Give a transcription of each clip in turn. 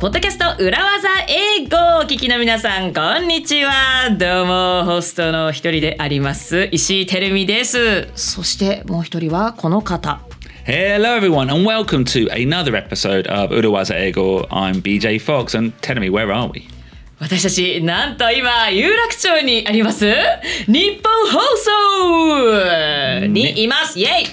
ポッドキャスト裏技英語をお聞きの皆さんこんにちは。どうもホストの一人であります石井てるみです。そしてもう一人はこの方。Hello, everyone, and welcome to another episode of Urawaza Ego. I'm BJ Fox, and tell me, where are we? 私たちなんと今有楽町にあります。日本放送にいます。イエイ。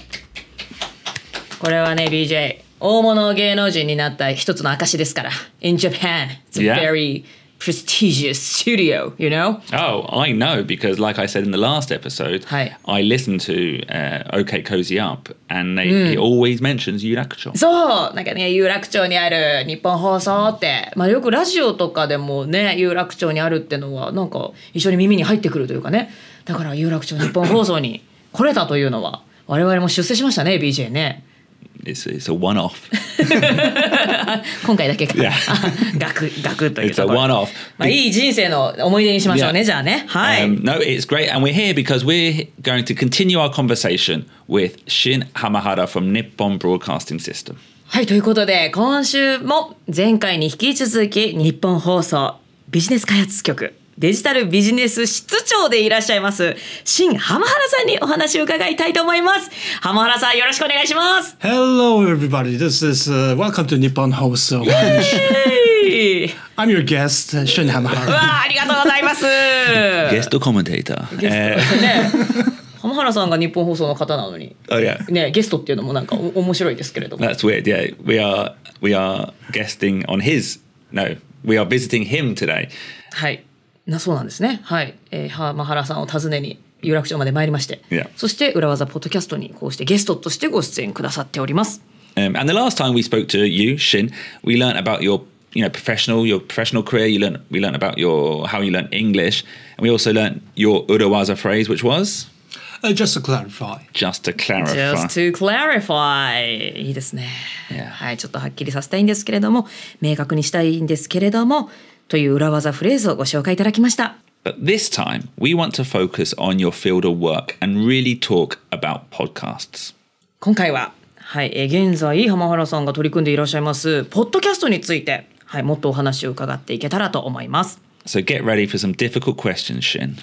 これはね BJ 大物芸能人になった一つの証ですから In Japan it's a very prestigious studio you know Oh, I know because, like I said in the last episode. I listened to uh, OK Cozy Up, and they, it always mentions Yurakucho. そうなんかね有楽町にある日本放送って、まあ、よくラジオとかでもね有楽町にあるってのはなんか一緒に耳に入ってくるというかねだから有楽町日本放送に来れたというのは我々も出世しましたね BJ ね It's, it's a one off. 今回だけか Yeah. 学学という It's と a ころ one off. まあ、いい人生の思い出にしましょうね Yeah. じゃあねはい、Um, no, it's great. And we're here because we're going to continue our conversation with Shin Hamahara from Nippon Broadcasting System. はい、ということで、今週も前回に引き続き、日本放送ビジネス開発局、デジタルビジネス室長でいらっしゃいます、新浜原さんにお話を伺いたいと思います。浜原さん、よろしくお願いします。Hello, everybody. This is uh, welcome to Nippon Hoso. はい I'm your guest, uh, Shun う Hamahara. わあ、ありがとうございます。Guest commentator. ゲストね、浜原さんが日本放送の方なのに、Uh, oh, yeah. ね、ゲストっていうのもなんかお面白いですけれども。That's weird. Yeah, we are we are guesting on his. No, we are visiting him today. はい。なそうなんですね。はい。えー、浜原さんを訪ねに有楽町まで参りまして、Yeah. そして裏技ポッドキャストにこうしてゲストとしてご出演くださっております。Um, and the last time we spoke to you, Shin, we learnt about your you know professional your professional career. You learnt we learnt about your how you learnt English, and we also learnt your Urawaza phrase, which was Uh, just to clarify, just to clarify. Just to clarify いいですね。Yeah. はい、ちょっとはっきりさせたいんですけれども、明確にしたいんですけれども、という裏技フレーズをご紹介いただきました。But this time, we want to focus on your field of work and really talk about podcasts. 今回は、はい、えー現在浜原さんが取り組んでいらっしゃいますポッドキャストについて、はい、もっとお話を伺っていけたらと思います。So get ready for some difficult questions, Shin,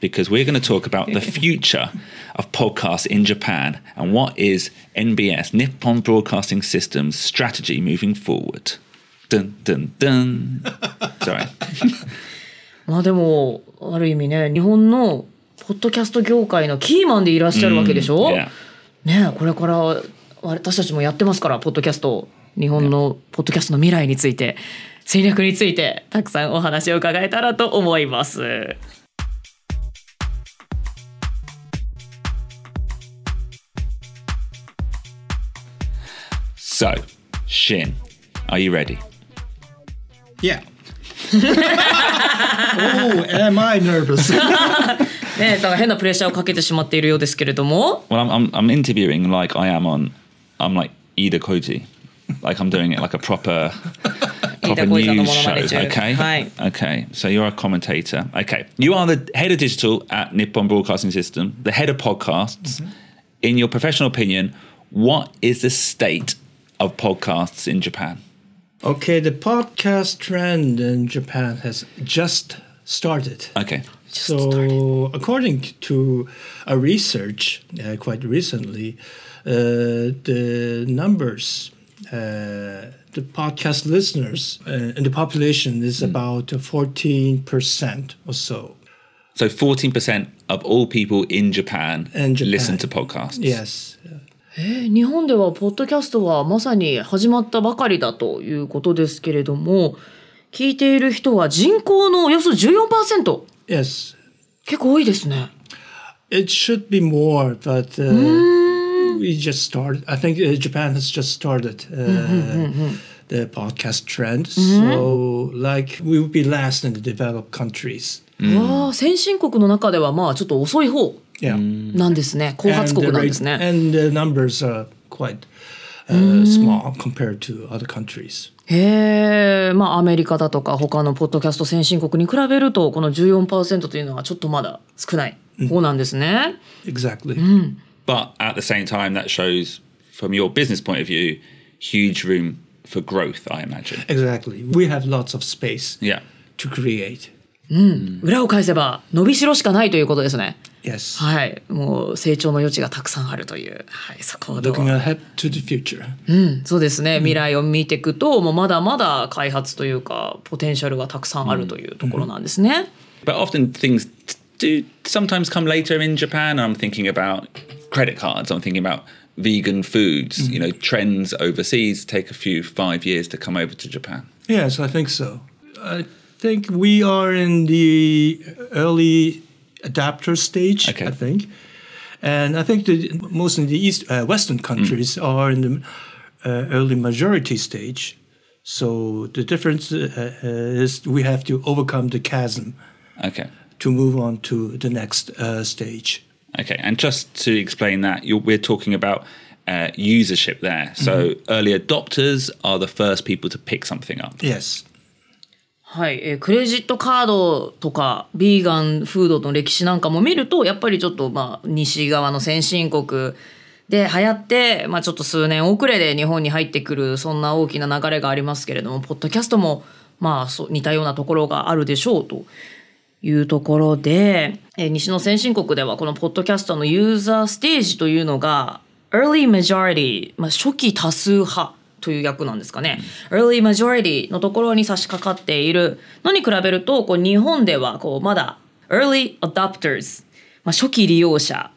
because we're going to talk about the future of podcasts in Japan and what is NBS, Nippon Broadcasting System's strategy moving forward. Dun dun dun. Sorry. まあでもある意味ね日本のポッドキャスト業界のキーマンでいらっしゃるわけでしょ、Yeah. ねえこれから私たちもやってますからポッドキャスト日本のポッドキャストの未来について戦略についてたくさんお話を伺えたらと思います。So, Shin, are you ready? yeah. oh, am I nervous? ねえだから変なプレッシャーをかけてしまっているようですけれども Well, I'm, I'm, I'm interviewing like I am on, I'm like Ida Koji. Like I'm doing it like a proper, proper Ida Koji さんの news モノマネ show. 中。 Okay. はい。 Okay. So you're a commentator. Okay. You are the head of digital at Nippon Broadcasting System, the head of podcasts. In your professional opinion, what is the state of podcasts in Japan? Okay, the podcast trend in Japan has just started. Okay. so, according to a research uh, quite recently, uh, the numbers, uh, the podcast listeners uh, in the population is about 14% or so. So 14% of all people in Japan, In Japan. listen to podcasts. Yes. えー日本ではポッドキャストはまさに始まったばかりだということですけれども聞いている人は人口のおよそ14% Yes. 結構多いですね。It should be more, but uh, we just started. I think uh, Japan has just started uh, the podcast trend. So, like, we would be last in the developed countries. わあ先進国の中ではまあちょっと遅い方.なんですね後発 And 国 the なんですね。And the numbers are quite uh, small compared to other countries. へえまあアメリカだとか他のポッドキャスト先進国に比べるとこの14%というのはちょっとまだ少ない方なんですね。Exactly. But at the same time, that shows, from your business point of view, huge room for growth, I imagine. Exactly. We have lots of space Yeah. to create. 裏を返せば伸びしろしかないということですね。Yes. はい。もう成長の余地がたくさんあるという。はい。そこをどう Looking ahead to the future. うん、そうですね。未来を見ていくと、もうまだまだ開発というか、ポテンシャルがたくさんあるというところなんですね。But often things do sometimes come later in Japan. I'm thinking about credit cards. I'm thinking about vegan foods. You know, trends overseas take a few five years to come over to Japan. Yes, I think so. I think we are in the early adapter stage. Okay. I think, and I think that most of the East uh, Western countries are in the uh, early majority stage. So the difference uh, uh, is we have to overcome the chasm Okay. to move on to the next uh, stage. Okay, and just to explain that, you're, we're talking about uh, usership there. So early adopters are the first people to pick something up. Yes. はい、えークレジットカードとかビーガンフードの歴史なんかも見るとやっぱりちょっとまあ西側の先進国で流行って、まあ、ちょっと数年遅れで日本に入ってくるそんな大きな流れがありますけれどもポッドキャストもまあそ似たようなところがあるでしょうというところで、えー西の先進国ではこのポッドキャストのユーザーステージというのが early majority、まあ、初期多数派という役なんですかね、early majority のところに差し掛かっているのに比べるとこう日本ではこうまだ early adopters、まあ、初期利用者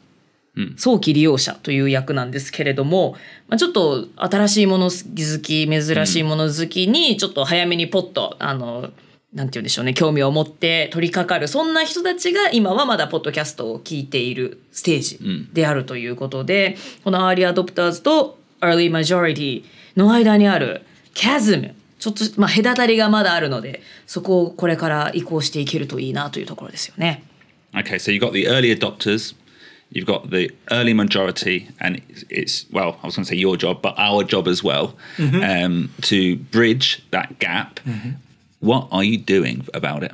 早期利用者という役なんですけれども、まあ、ちょっと新しいもの好き珍しいもの好きにちょっと早めにポッとあのなんて言うんでしょうね興味を持って取り掛かるそんな人たちが今はまだポッドキャストを聞いているステージであるということで、この early adopters と early majority の間にある chasm ちょっと、まあ、隔たりがまだあるのでそこをこれから移行していけるといいなというところですよね。Okay, so you've got the early adopters, you've got the early majority, and it's, it's well, I was going to say your job, but our job as well, um, to bridge that gap. What are you doing about it?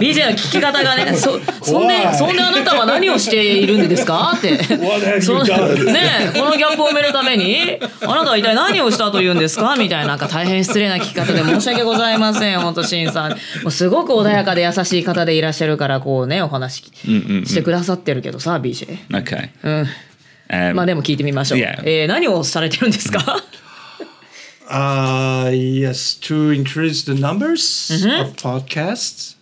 BJ の聞き方がね、そそんでそんであなたは何をしているんですか？って。そ?ねえこのギャップを埋めるためにあなたは一体何をしたというんですか？みたいななんか大変失礼な聞き方で申し訳ございません。本当しんさん。もうすごく穏やかで優しい方でいらっしゃるからこうねお話。ししてくださってるけどさ BJ Okay. うん。Um, まあでも聞いてみましょう、Yeah. えー何をされてるんですか？Uh, yes, to increase the numbers of podcasts.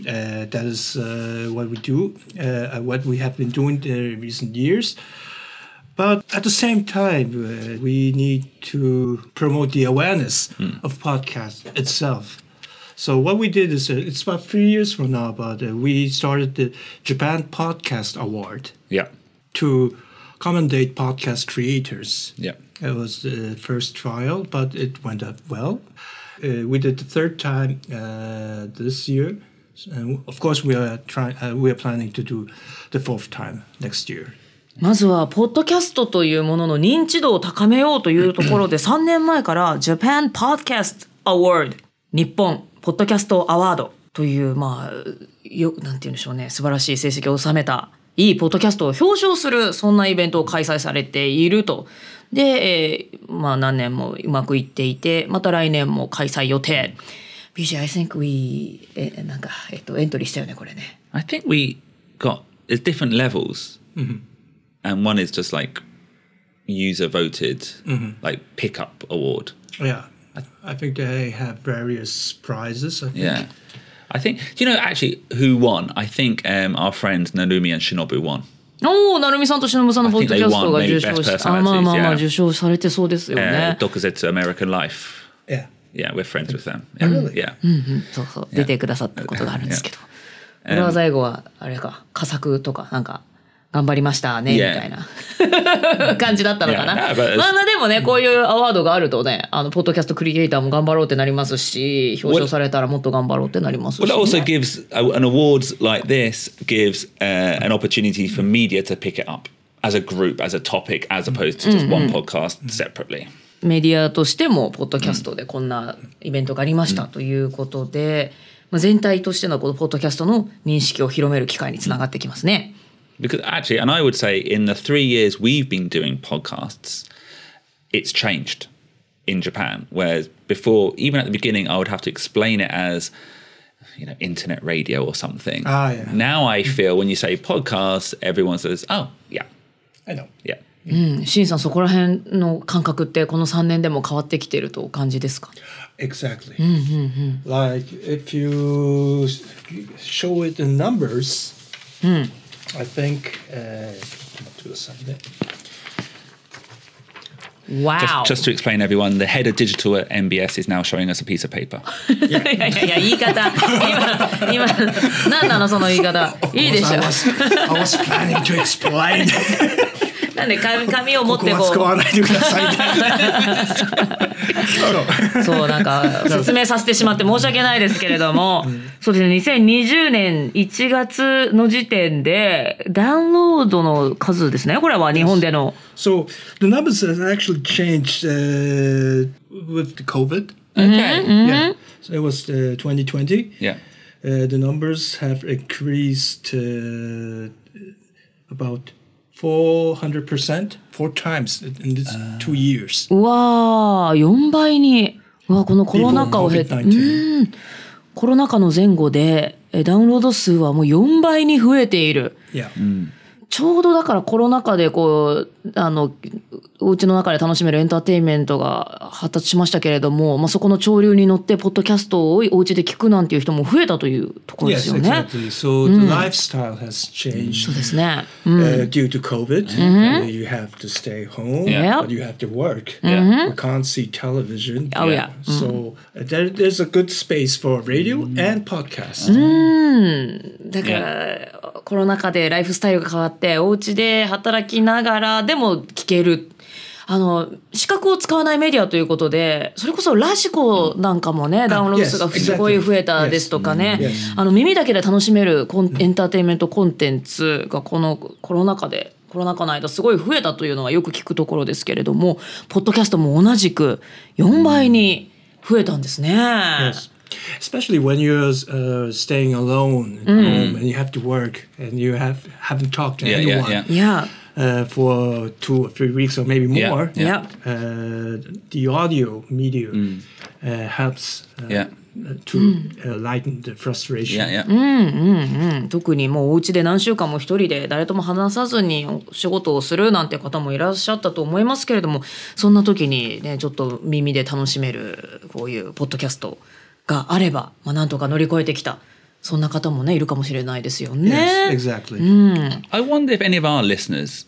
Uh, that is uh, what we do, uh, what we have been doing in recent years. But at the same time, uh, we need to promote the awareness of podcast itself. So what we did is, uh, it's about three years from now, but uh, we started the Japan Podcast Award yeah. to commendate podcast creators. Yeah. It was the first trial, but it went up well. Uh, we did the third time uh, this year, and of course we are trying. Uh, we are planning to do the fourth time next year. まずはポッドキャストというものの認知度を高めようというところで3年前から Japan Podcast Award 日本ポッドキャストアワードというまあよなんて言うんでしょうね素晴らしい成績を収めたいいポッドキャストを表彰するそんなイベントを開催されていると。で、えーまあ何年もうまくいっていてまた来年も開催予定。BJ, I think we えなんかえっとエントリーしたよねこれね。I think we got there's different levels, and one is just like user voted, like pickup award. Yeah, I, I think they have various prizes. I think. Yeah, I think do you know actually who won? I think um, our friends Narumi and Shinobu won. おお、なるみさんとしのぶさんのポッドキャストが受賞しあまあまあまあ.受賞されてそうですよ Uh, ね。Dokuzetsu American Life. Yeah. Yeah, we're friends with them. Yeah, really? yeah. そうそう出てくださったことがあるんですけど。裏技英語はあれか佳作とかなんか頑張りましたねみ.たいな 感じだったのかな。But まあまあでもねこういうアワードがあるとねあのポッドキャストクリエイターも頑張ろうってなりますし表彰されたらもっと頑張ろうってなりますし、Well, it also ね。gives uh, an awards like this gives uh, an opportunity for media to pick it up as a group, as a topic, as opposed to just one podcast separately. メディアとしてもポッドキャストでこんなイベントがありましたということで、まあ、全体としてのこのポッドキャストの認識を広める機会につながってきますね。Because actually, and I would say in the three years we've been doing podcasts, it's changed in Japan. Whereas before, even at the beginning, I would have to explain it as you know internet radio or something. Ah, yeah. Now I feel when you say podcast, everyone says, "Oh, yeah, I know. yeah." シンさんそこら辺の感覚ってこの3年でも変わってきてるとお感じですか Exactly. Like if you s- show it in numbers, I think. Uh, do something. Wow! Just, just to explain, everyone, the head of digital at MBS is now showing us a piece of paper. いやいやいや言い方今今何なのその言い方いいでし I ょ was, I was planning to explain. なんで紙紙を持ってここは使こわないでくださいね。うそうなんか説明させてしまって申し訳ないですけれども、そうですね2020年1月の時点でダウンロードの数ですねこれは日本での So the numbers have actually changed uh, with the COVID. Okay. Yeah. So it was uh, 2020. Yeah. Uh, the numbers have increased uh, about 400%, four times in this two years. うわー4倍にうわこのコロナ禍を経て COVID-19. うんコロナ禍の前後でえダウンロード数はもう4倍に増えている。Yeah. ちょうどだからコロナ禍でこうあのお家の中で楽しめるエンターテインメントが発達しましたけれども、まあ、そこの潮流に乗ってポッドキャストをお家で聞くなんていう人も増えたというところです Yes, よね。exactly. So the lifestyle has changed そうですね。uh, due to COVID. Uh, you have to stay home, Yeah. but you have to work. Yeah. You can't see television. Oh, yeah. So uh, there, there's a good space for radio and podcast. だから、コロナ禍でライフスタイルが変わってお家で働きながらでも聞ける。あの視覚を使わないメディアということでそれこそラジコなんかもねダウンロード数がすごい増えたですとかね.あの耳だけで楽しめるコンエンターテインメントコンテンツがこのコロナ禍でコロナ禍の間すごい増えたというのはよく聞くところですけれどもポッドキャストも同じく4倍に増えたんですね。Yes. Especially when you're uh, staying alone at home and you have to work and you have haven't talked to Yeah, yeah, anyone yeah. いや Uh, for two or three weeks or maybe Yeah, more. yeah. Yeah. Uh, the audio medium uh, helps uh, Yeah. to uh, lighten the frustration. Yeah, yeah. うん特にもうお家で何週間も一人で誰とも話さずにお仕事をするなんて方もいらっしゃったと思いますけれどもそんな時にねちょっと耳で楽しめるこういうポッドキャストがあれば、まあ、なんとか乗り越えてきたそんな方もねいるかもしれないですよ Yes, ね。exactly. I wonder if any of our listeners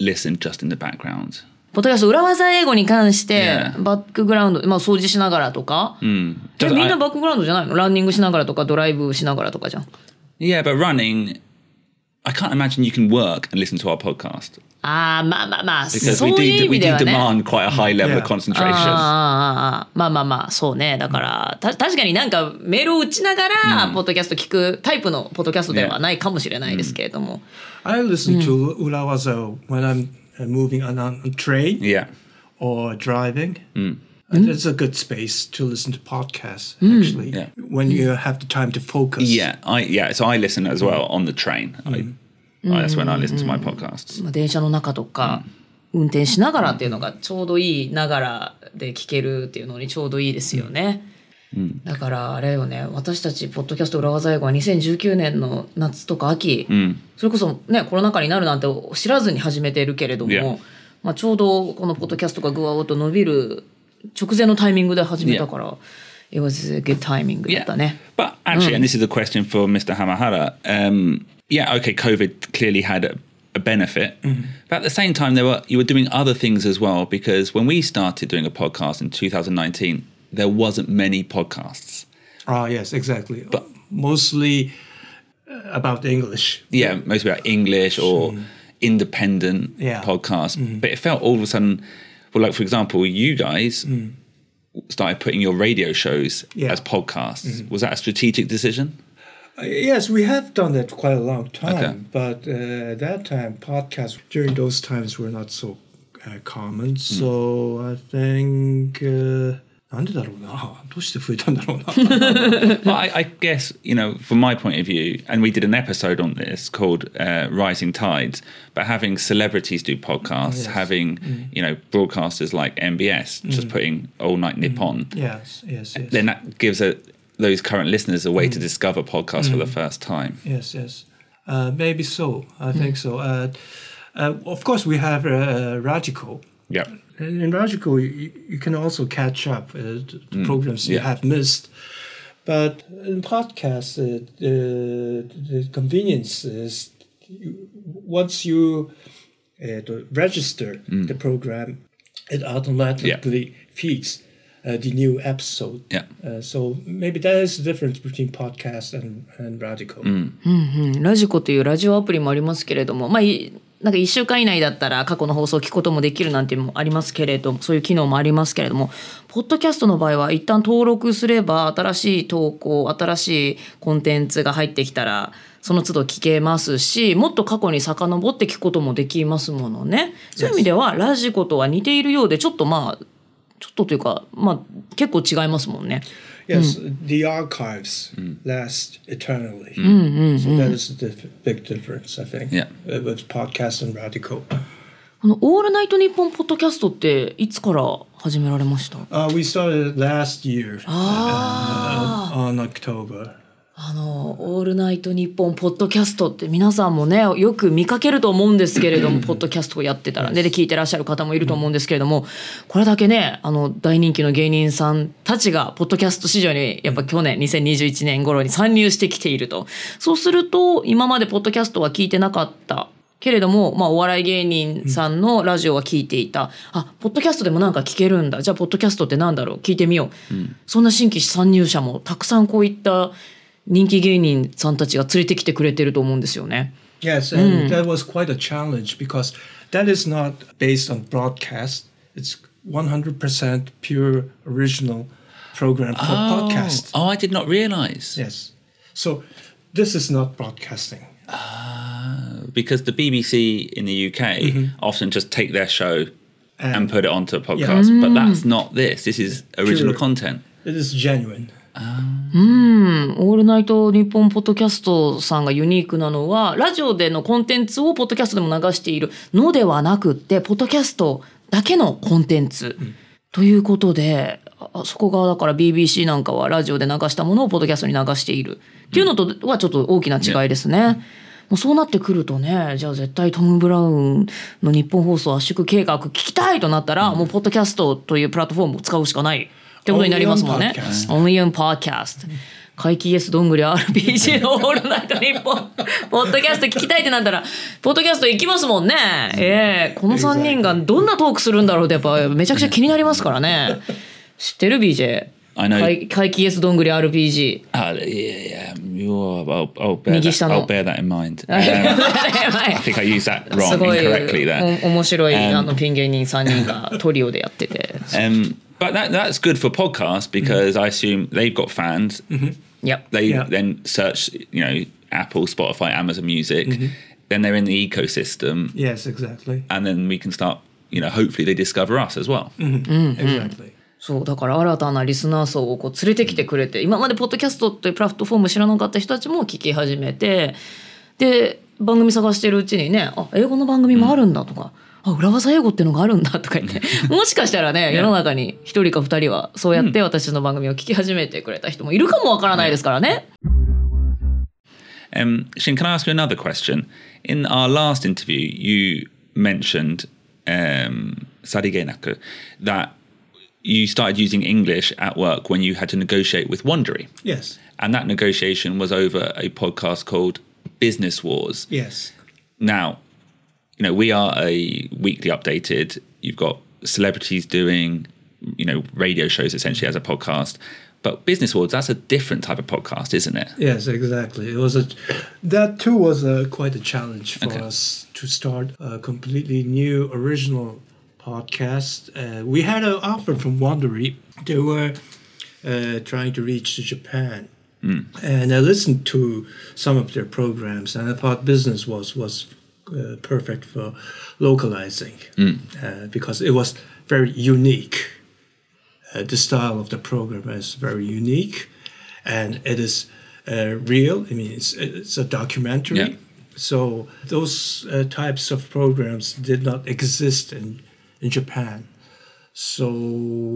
listen just in the background. ポッドキャスト裏技英語に関して.バックグラウンド、まあ、掃除しながらとか、Mm. え Just- みんなバックグラウンドじゃないの？ランニングしながらとかドライブしながらとかじゃん。yeah, but running, I can't imagine you can work and listen to our podcast ああまあまあまあ because そう we いう意 do 味 we で do はね。demand quite a high level of Yeah. concentration. あーあまあまあまあそうねだからた確かになんかメールを打ちながらポッドキャスト聞くタイプのポッドキャストではないかもしれないですけれども、I listen to Ulawaza when I'm uh, moving on a on train Yeah. or driving. And it's a good space to listen to podcasts, actually, Yeah. when you have the time to focus. Yeah, I yeah. So I listen as well on the train. I, I, that's when I listen to my podcasts. まあ、電車の中とか、運転しながらっていうのがちょうどいいながらで聞けるっていうのにちょうどいいですよね。だからあれよね私たちポッドキャスト裏技英語は2019年の夏とか秋、Mm. それこそねコロナ禍になるなんて知らずに始めてるけれども、Yeah. まあ、ちょうどこのポッドキャストがぐわーっと伸びる直前のタイミングで始めたから、It was a good timing だったね。 But actually, and this is a question for Mr. Hamahara. Um, yeah, okay, COVID clearly had a, a benefit, but at the same time, there were you were doing other things as well. Because when we started doing a podcast in 2019, there wasn't many podcasts. Oh, yes, exactly. But mostly uh, about English. Yeah, mostly about English or independent Yeah. podcasts. But it felt all of a sudden, well, like for example, you guys started putting your radio shows Yeah. as podcasts. Was that a strategic decision? Uh, Yes, we have done that quite a long time, Okay. but uh, at that time, podcasts during those times were not so uh, common. So I think uh, なんでだろうなどうして増えたんだろうな Well, I, I guess you know, from my point of view, and we did an episode on this called uh, "Rising Tides," but having celebrities do podcasts, Yes. having you know broadcasters like MBS just putting All Night Nippon, yes yes yes then that gives a, those current listeners a way to discover podcasts for the first time. Yes, yes. Uh, maybe so. I think so. Uh, uh, of course, we have uh, Radical. Yeah, And in Radical, you, you can also catch up uh, the the programs you yeah. have missed. But in podcasts, uh, the, the convenience is you, once you uh, to register the program, it automatically feeds uh, the new episode. yeah. Uh, so maybe that is the difference between podcast and, and Radical. うんラジコというラジオアプリもありますけれども、まあ、い なんか1週間以内だったら過去の放送を聞くこともできるなんていうのもありますけれどもそういう機能もありますけれどもポッドキャストの場合は一旦登録すれば新しい投稿新しいコンテンツが入ってきたらその都度聞けますしもっと過去に遡って聞くこともできますものね。そういう意味ではラジコとは似ているようでちょっとまあちょっとというかまあ結構違いますもんね。Yes, the archives last eternally. So that is the dif- big difference, I think, Yeah. uh, with podcast and radical. あのオールナイトニッポンポッドキャストっていつから始められました Uh, we started last year uh, on October. あの「オールナイトニッポン」ポッドキャストって皆さんもねよく見かけると思うんですけれどもポッドキャストをやってたらねで聞いてらっしゃる方もいると思うんですけれどもこれだけねあの大人気の芸人さんたちがポッドキャスト市場にやっぱ去年2021年頃に参入してきていると。そうすると今までポッドキャストは聞いてなかったけれども、まあ、お笑い芸人さんのラジオは聞いていた、あポッドキャストでもなんか聞けるんだ。じゃあポッドキャストってなんだろう？聞いてみよう、そんな新規参入者もたくさんこういった人気芸人さんたちが連れてきてくれてると思うんですよね。 Yes, and that was quite a challenge because that is not based on broadcast. It's 100% pure original program for podcast. Oh, I did not realise Yes. So this is not broadcasting. because the BBC in the UK often just take their show and, And- put it onto a podcast, but that's not this. This is original Pure. content. It is genuine. オールナイトニッポンポッドキャストさんがユニークなのはラジオでのコンテンツをポッドキャストでも流しているのではなくってポッドキャストだけのコンテンツ、ということであそこがだから BBC なんかはラジオで流したものをポッドキャストに流している。っていうのとはちょっと大きな違いですね。もうそうなってくるとねじゃあ絶対トム・ブラウンの日本放送圧縮計画聞きたいとなったら、もうポッドキャストというプラットフォームを使うしかないってことになりますもんね。Only on Only podcast. on podcast. 怪奇イエスどんぐり RPG のオールナイトニッポンポッドキャスト聞きたいってなったらポッドキャスト行きますもんね。ええこの3人がどんなトークするんだろうってやっぱめちゃくちゃ気になりますからね。知ってる？BJ? I know. 怪怪奇イエスどんぐり RPG。Uh, yeah, yeah. You're, I'll, I'll, bear 右 that, 下の。I'll bear that in mind. Um, I think I used that す wrong ごい incorrectly there. お面白い、Um, あのピン芸人3人がトリオでやってて。Um, but that that's good for podcasts because I assume they've got fans. いや。They Yeah. then search, you know, Apple, Spotify, Amazon Music. Then they're in the ecosystem, Yes, exactly. and then we can start. You know, hopefully they discover us as well. Exactly. そうだから新たなリスナー層をこう連れてきてくれて今までポッドキャストというプラットフォーム知らなかった人たちも聞き始めてで番組探してるうちにねあ英語の番組もあるんだとか、あ裏技英語っていうのがあるんだとか言ってもしかしたらね世の中に一人か二人はそうやって私の番組を聞き始めてくれた人もいるかもわからないですからね。Um, Shin, can I ask you another question? In our last interview, you mentioned um, Sadigenaku that you started using English at work when you had to negotiate with Wondery. Yes. And that negotiation was over a podcast called Business Wars. Yes. Now, you know, we are a weekly updated. You've got celebrities doing, you know, radio shows essentially as a podcast. But Business Wars, that's a different type of podcast, isn't it? Yes, exactly. It was a that too was a quite a challenge for Okay. us to start a completely new original podcast. Uh, we had an offer from Wondery. They were uh, trying to reach to Japan, and I listened to some of their programs, and I thought business was was uh, perfect for localizing uh, because it was very unique uh, the style of the program is very unique, and it is uh, real. I mean, it's it's a documentary. Yeah. So those uh, types of programs did not exist in in Japan. So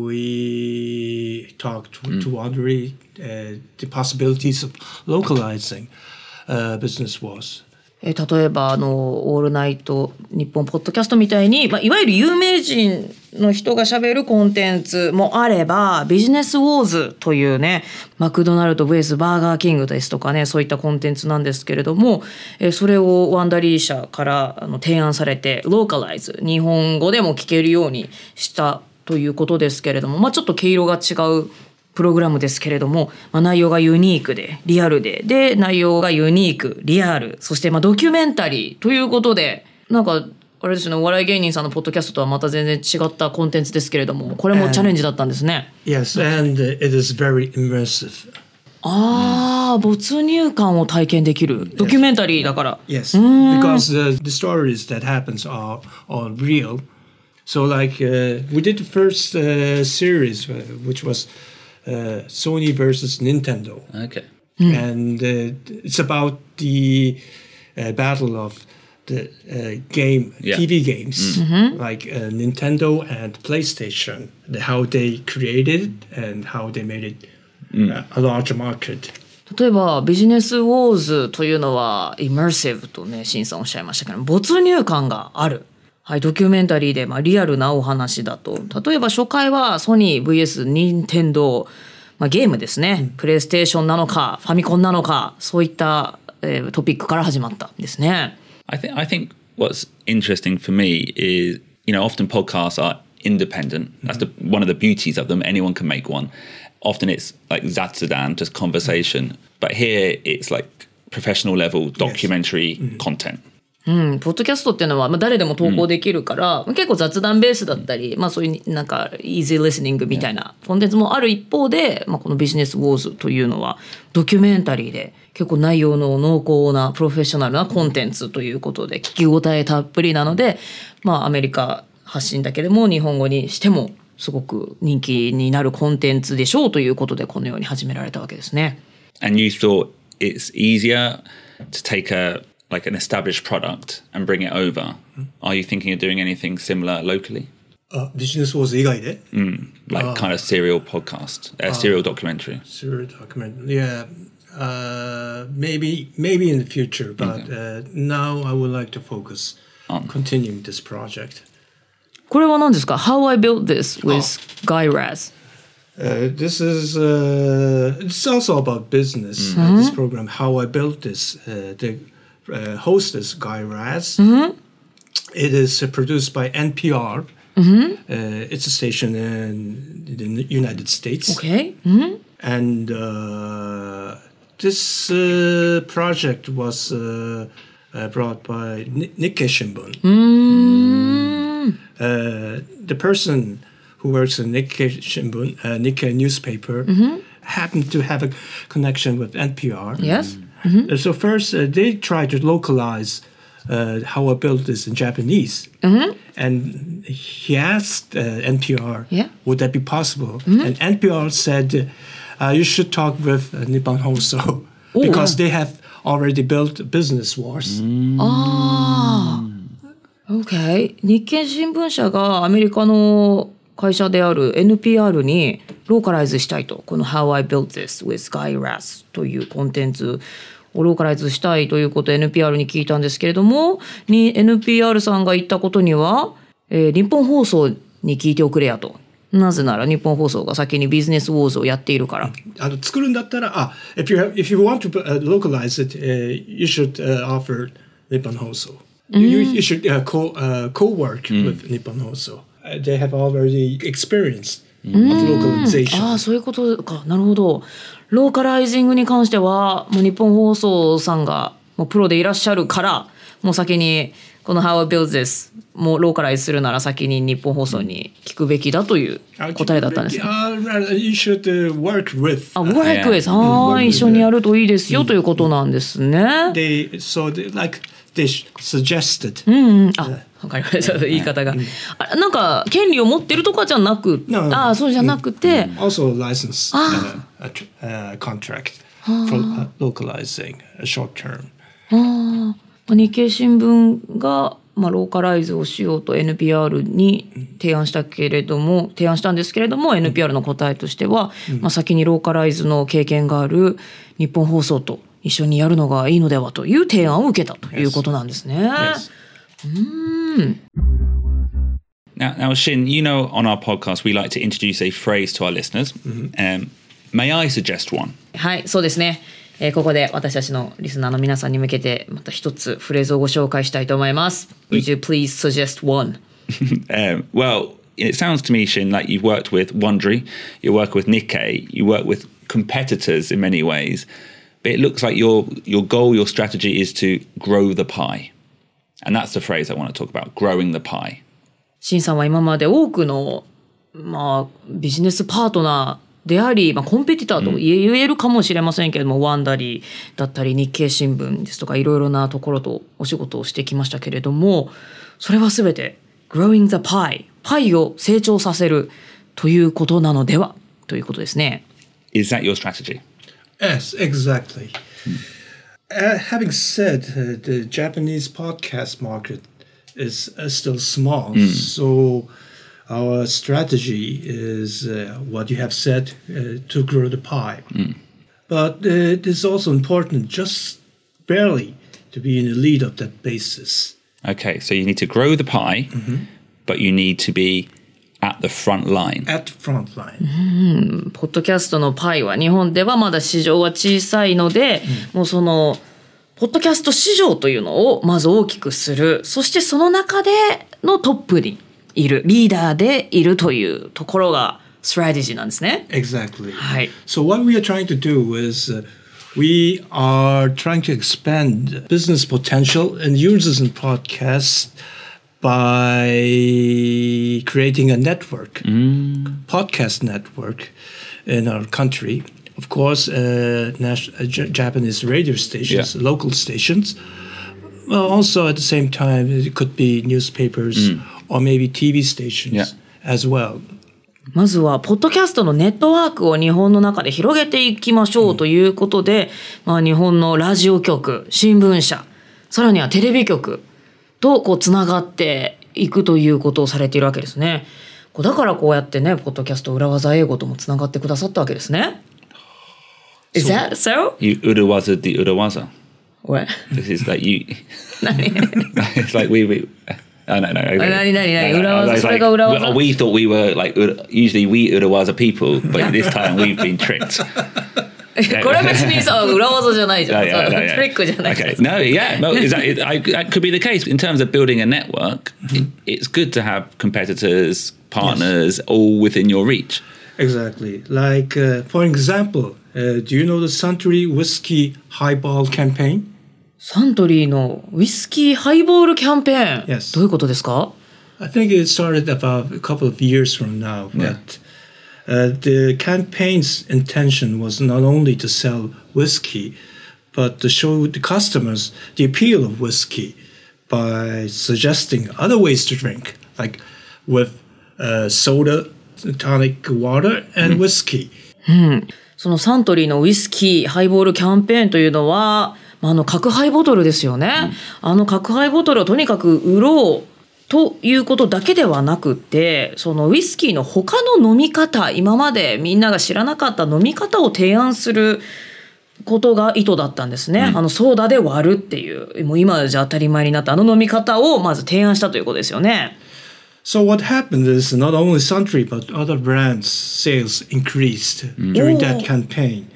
we talked to, to Audrey uh, the possibilities of localizing uh, business was. えー例えばあの「オールナイト日本ポッドキャスト」みたいに、まあ、いわゆる有名人の人がしゃべるコンテンツもあればビジネスウォーズというねマクドナルド VS バーガーキングですとかねそういったコンテンツなんですけれども、えーそれをワンダリー社からあの提案されてローカライズ日本語でも聞けるようにしたということですけれども、まあ、ちょっと毛色が違うプログラムですけれども、まあ、内容がユニークでリアルでで内容がユニークリアルそしてまあドキュメンタリーということでなんかあれですねお笑い芸人さんのポッドキャストとはまた全然違ったコンテンツですけれどもこれもチャレンジだったんですね。Yes, and uh, it is very immersive. ああ没入感を体験できるドキュメンタリーだから。Yes, because uh, the stories that happens are are real. So like uh, we did the first uh, series, uh, which was uh, Sony versus Nintendo, Okay. and uh, it's about the uh, battle of the uh, game Yeah. TV games like uh, Nintendo and PlayStation, the, how they created and how they made it uh, a larger market. 例えばビジネスウォーズというのはイマーシブとね、シンさんおっしゃいましたけど、没入感がある。 はい、ドキュメンタリーで、まあ、リアルなお話だと。例えば初回はソニー VS 任天堂まあ、ゲームですね、プレイステーションなのか、ファミコンなのか、そういった、えートピックから始まったんですね。I think I think what's interesting for me is you know often podcasts are independent. That's the one of the beauties of them. Anyone can make one. Often it's like zatsudan, just conversation. But here it's like professional level documentary content. うん、ポッドキャストっていうのは、まあ、誰でも投稿できるから、結構雑談ベースだったり、まあ、そういうなんか easy listening みたいなコンテンツもある一方で、まあ、このビジネスウォーズというのはドキュメンタリーで結構内容の濃厚なプロフェッショナルなコンテンツということで聞き応えたっぷりなので、まあ、アメリカ発信だけでも日本語にしてもすごく人気になるコンテンツでしょうということでこのように始められたわけですね。And you thought it's easier to take a like an established product and bring it over. Are you thinking of doing anything similar locally? あビジネスウォーズ以外で Like kind of serial podcast, a serial documentary. Serial document. Yeah, uh, maybe maybe in the future, but uh, now I would like to focus on continuing this project. これは何ですか ?How I built this with Guy Raz。 Uh, this is uh, it's also about business. uh, this program, how I built this. Uh, the uh, host is Guy Raz. It is uh, produced by NPR. Uh, it's a station in the United States. OK? and uh, this uh, project was uh, uh, brought by Ni- Nikkei Shimbun. Uh, the person who works in Nikkei Shimbun, uh, Nikkei newspaper, happened to have a connection with NPR. Yes? Uh, So first, uh, they tried to localize uh, how I built this in Japanese, and he asked uh, NPR, Yeah. "Would that be possible?" And NPR said, uh, "You should talk with uh, Nippon Hoso because they have already built business wars." OK。日経新聞社がアメリカの 会社である NPR にローカライズしたいとこの「How I Built This with Guy Ras」というコンテンツをローカライズしたいということを NPR に聞いたんですけれどもに NPR さんが言ったことには、えー、日本放送に聞いておくれやと。なぜなら日本放送が先にビジネスウォーズをやっているから。あの作るんだったら、あ、if you, have, if you want to localize it,、you should、uh, offer 日本放送。You, should、uh, co-work、with 日本放送。They have already experience of localization. ああそういうことかなるほどローカライジングに関してはもう日本放送さんがもうプロでいらっしゃるからもう先にこの「How I Build This」もうローカライズするなら先に日本放送に聞くべきだという答えだったんですね。Uh, you should uh, work with. あ、uh, work with ああ一緒にやるといいですよということなんですね。they so they, like they suggested うん、あわかりました。言い方が、あなんか権利を持ってるとかじゃなく、ああそうじゃなくて、Also, license. Ah. uh, a tr- uh, contract for uh, localizing a short term. ああ日経新聞が、まあ、ローカライズをしようと NPR に提案したけれども提案したんですけれども NPR の答えとしては、まあ、先にローカライズの経験がある日本放送と一緒にやるのがいいのではという提案を受けたということなんですね。Yes. Now, now, Shin, you know, on our podcast, we like to introduce a phrase to our listeners. Um, may I suggest one? はい、そうですね。えーここで私たちのリスナーの皆さんに向けてまた一つフレーズをご紹介したいと思います。Would you please suggest one? Um, well, it sounds to me, Shin, like you've worked with Wondery, you work with Nikkei, you work with competitors in many ways, but it looks like your your goal, your strategy is to grow the pie, And that's the phrase I want to talk about: growing the pie. シンさんは今まで多くの、まあ、ビジネスパートナーであり、まあ、コンペティターと言え言えるかもしれませんけれども、ワンダリーだったり日経新聞ですとかいろいろなところとお仕事をしてきましたけれどもそれは全て growing the pie パイを成長させるということなのではということですね。Is that your strategy? Yes, exactly. Uh, having said, uh, the Japanese podcast market is uh, still small, so our strategy is uh, what you have said uh, to grow the pie. But uh, it is also important, just barely, to be in the lead of that basis. Okay, so you need to grow the pie, but you need to be at the front line. At the front line. ポッドキャストのパイは日本ではまだ市場は小さいので、もうそのポッドキャスト市場というのをまず大きくするそしてその中でのトップにいるリーダーでいるというところがストラテジーなんですね。Exactly. はい。So what we are trying to do is uh, we are trying to expand business potential and users in podcasts by creating a network, podcast network in our country. Of course, uh, nas- uh, Japanese radio stations, Yeah. local stations. Well, also at the same time, it could be newspapers or maybe TV stations Yeah. as well. まずはポッドキャストのネットワークを日本の中で広げていきましょうということで、まあ、日本のラジオ局新聞社さらにはテレビ局とこうつながっていくということをされているわけですね。こうだからこうやってねポッドキャスト裏技英語ともつながってくださったわけですね。Is that so? You urawaza the urawaza. What? This is like you. 何 it's like we. we Oh, nani. No, no, Urawaza, it's so like- go urawaza? well, we thought we were like usually we urawaza people, but this time we've been tricked. これは別にさ裏技じゃないじゃん。 Yeah, yeah, そう yeah, yeah. トリックじゃないから Okay. No, yeah, no, is that, it, I, that could be the case in terms of building a network. It, it's good to have competitors, partners, all within your reach. Exactly. Like, uh, for example, uh, do you know the Suntory Whiskey Highball campaign? サントリーのウイスキーハイボールキャンペーン、 Yes. どういうことですか I think it started about a couple of years from now, but uh, the campaign's intention was not only to sell whiskey, but to show the customers the appeal of whiskey by suggesting other ways to drink, like with uh, soda, tonic water, and whiskey. そのサントリーのウイスキーハイボールキャンペーンというのは、まあ、あの角ハイボトルですよね、あの角ハイボトルをとにかく売ろう ということだけではなくってそのウイスキーの他の飲み方今までみんなが知らなかった飲み方を提案することが意図だったんですね、あのソーダで割るっていうもう今じゃ当たり前になったあの飲み方をまず提案したということですよね。So what happened is not only Suntory but other brands' sales increased during that campaign,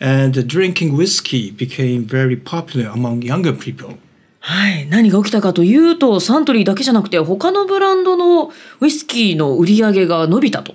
and drinking whiskey became very popular among younger people. はい、何が起きたかというとサントリーだけじゃなくて他のブランドのウイスキーの売り上げが伸びたと。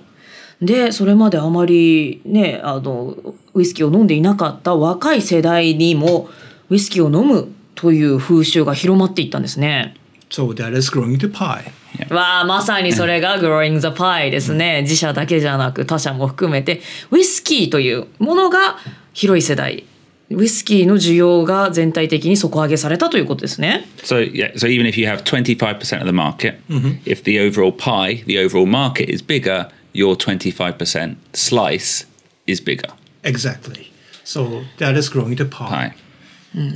でそれまであまりねあのウイスキーを飲んでいなかった若い世代にもウイスキーを飲むという風習が広まっていったんですね。So that is growing the pie. わあまさにそれが Growing the Pie ですね。自社だけじゃなく他社も含めてウイスキーというものが広い世代ウイスキーの需要が全体的に底上げされたということですね。So yeah, so even if you have 25% of the market, if the overall pie, the overall market is bigger, your 25% slice is bigger. Exactly. So that is growing the pie. Pie.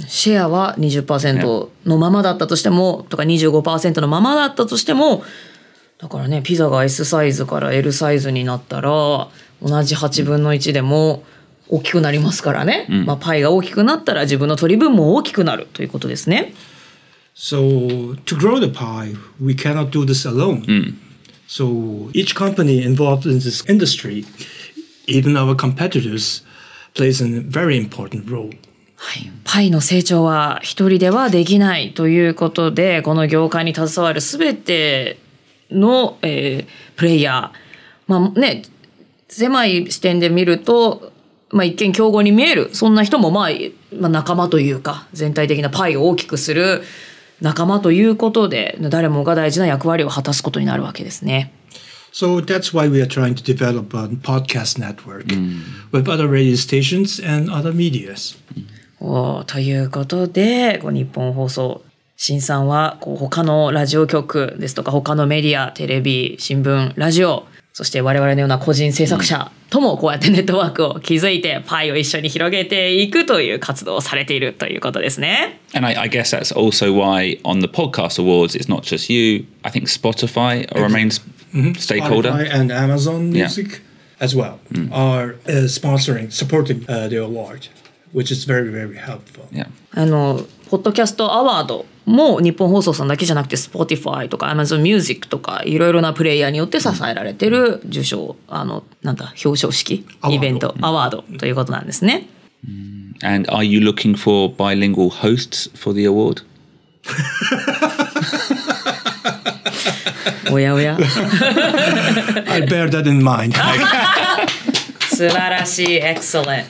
シェアは20%のままだったとしても、とか25%のままだったとしても、だからね、ピザが S サイズから L サイズになったら、同じ8分の1でも大きくなりますからね。まあ、パイが大きくなったら自分の取り分も大きくなるということですね。So to grow the pie, we cannot do this alone. So each company involved in this industry, even our competitors, plays a very important role. はい、パイの成長は一人ではできないということでこの業界に携わる全ての、えープレイヤーまあね狭い視点で見ると、まあ、一見競合に見えるそんな人も、まあ、まあ仲間というか全体的なパイを大きくする仲間ということで誰もが大事な役割を果たすことになるわけですね。So that's why we are trying to develop a podcast network with other radio stations and other medias. ということでこう日本放送新さんはこう他のラジオ局ですとか他のメディアテレビ新聞ラジオそして我々のような個人制作者ともこうやってネットワークを築いてパイを一緒に広げていくという活動をされているということですね。And I, I guess that's also why on the podcast awards, it's not just you. I think Spotify are a main stakeholder. Spotify and Amazon Yeah. Music as well are uh, sponsoring, supporting uh, the award, which is very, very helpful. Yeah. あのポッドキャストアワードも日本放送さんだけじゃなくて Spotify とか Amazon Music とかいろいろなプレイヤーによって支えられてる受賞あのなんだ表彰式イベントアワードということなんですね。And are you looking for bilingual hosts for the award? おやおや I bear that in mind. 素晴らしい excellent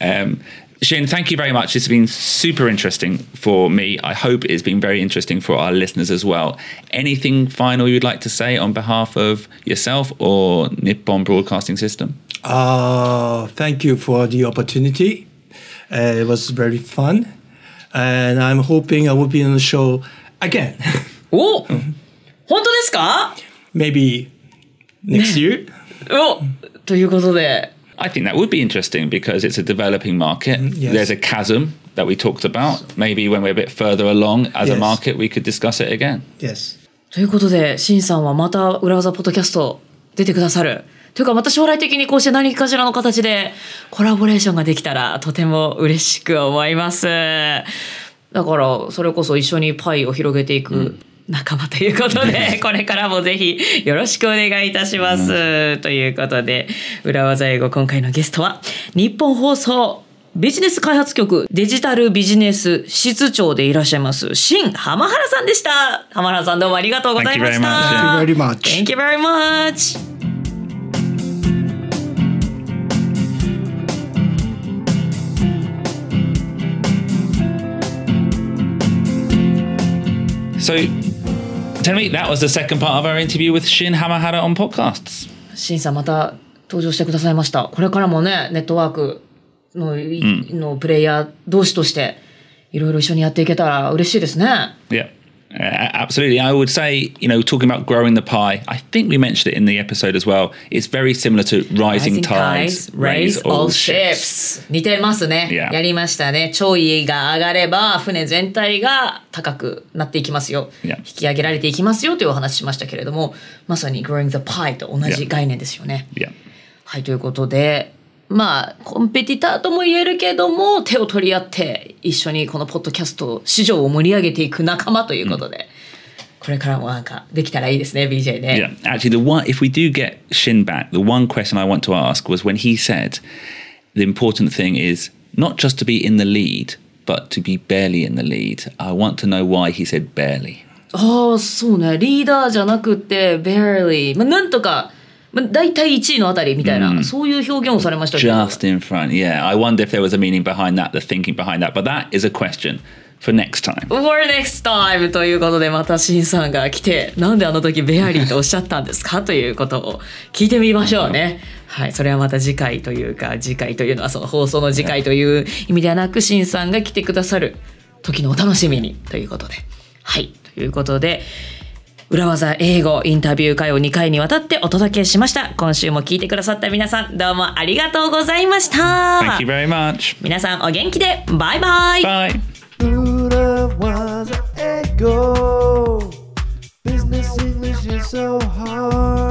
Um, Shin, thank you very much. It's been super interesting for me. I hope it's been very interesting for our listeners as well. Anything final you'd like to say on behalf of yourself or Nippon Broadcasting System? Uh, thank you for the opportunity. Uh, it was very fun. And I'm hoping I will be on the show again. お本当ですか Maybe next year. おということで I think that would be interesting because it's a developing market. yes. There's a chasm that we talked about. Maybe when we're a bit further along as a Yes. market, we could discuss it again. Yes. ということで、シンさんはまた裏技ポッドキャスト出てくださる。というかまた将来的にこうして何かしらの形でコラボレーションができたらとても嬉しく思います。だからそれこそ一緒にパイを広げていく仲間ということで、これからもぜひよろしくお願いいたします。ということで、裏技英語今回のゲストは日本放送ビジネス開発局デジタルビジネス室長でいらっしゃいます新浜原さんでした。浜原さんどうもありがとうございました。Thank you very much. Thank you very much. So, tell me, that was the second part of our interview with Shin Hamahara on podcasts. 新さんまた登場してくださいました。これからもね、ネットワークの,、のプレイヤー同士としていろいろ一緒にやっていけたら嬉しいですね。Yeah, uh, absolutely. I would say, you know, talking about growing the pie, I think we mentioned it in the episode as well. It's very similar to rising, tides, raise all ships. 似てますね。 Yeah. やりましたね。潮位が上がれば船全体が高くなっていきますよ。 Yeah. 引き上げられていきますよというお話ししましたけれども、まさに growing the pie と同じ Yeah. 概念ですよね。 Yeah. はい、ということで、 まあ、コンペティターとも言えるけども、手を取り合って、一緒にこのポッドキャスト市場を盛り上げていく仲間ということで、これからもなんかできたらいいですね、BJ ね。Yeah. Actually, the one, if we do get Shin back, the one question I want to ask was when he said the important thing is not just to be in the lead, but to be barely in the lead. I want to know why he said barely. ああ、そうね。リーダーじゃなくて、barely。まあ、なんとか、まあ、大体1位のあたりみたいな、そういう表現をされましたけど。Just in front. Yeah. I wonder if there was a meaning behind that, the thinking behind that. But that is a question for next time. For next time ということでまたシンさんが来てなんであの時ベアリーとおっしゃったんですか？ということを聞いてみましょうね。はい、それはまた次回というか次回というのはその放送の次回という意味ではなくシンさんが来てくださる時のお楽しみにということで。はい、ということで裏技英語インタビュー会を2回にわたってお届けしました。今週も聞いてくださった皆さん、どうもありがとうございました。Thank you very much. 皆さんお元気で、バイバイ。裏技英語 Business English is so hard.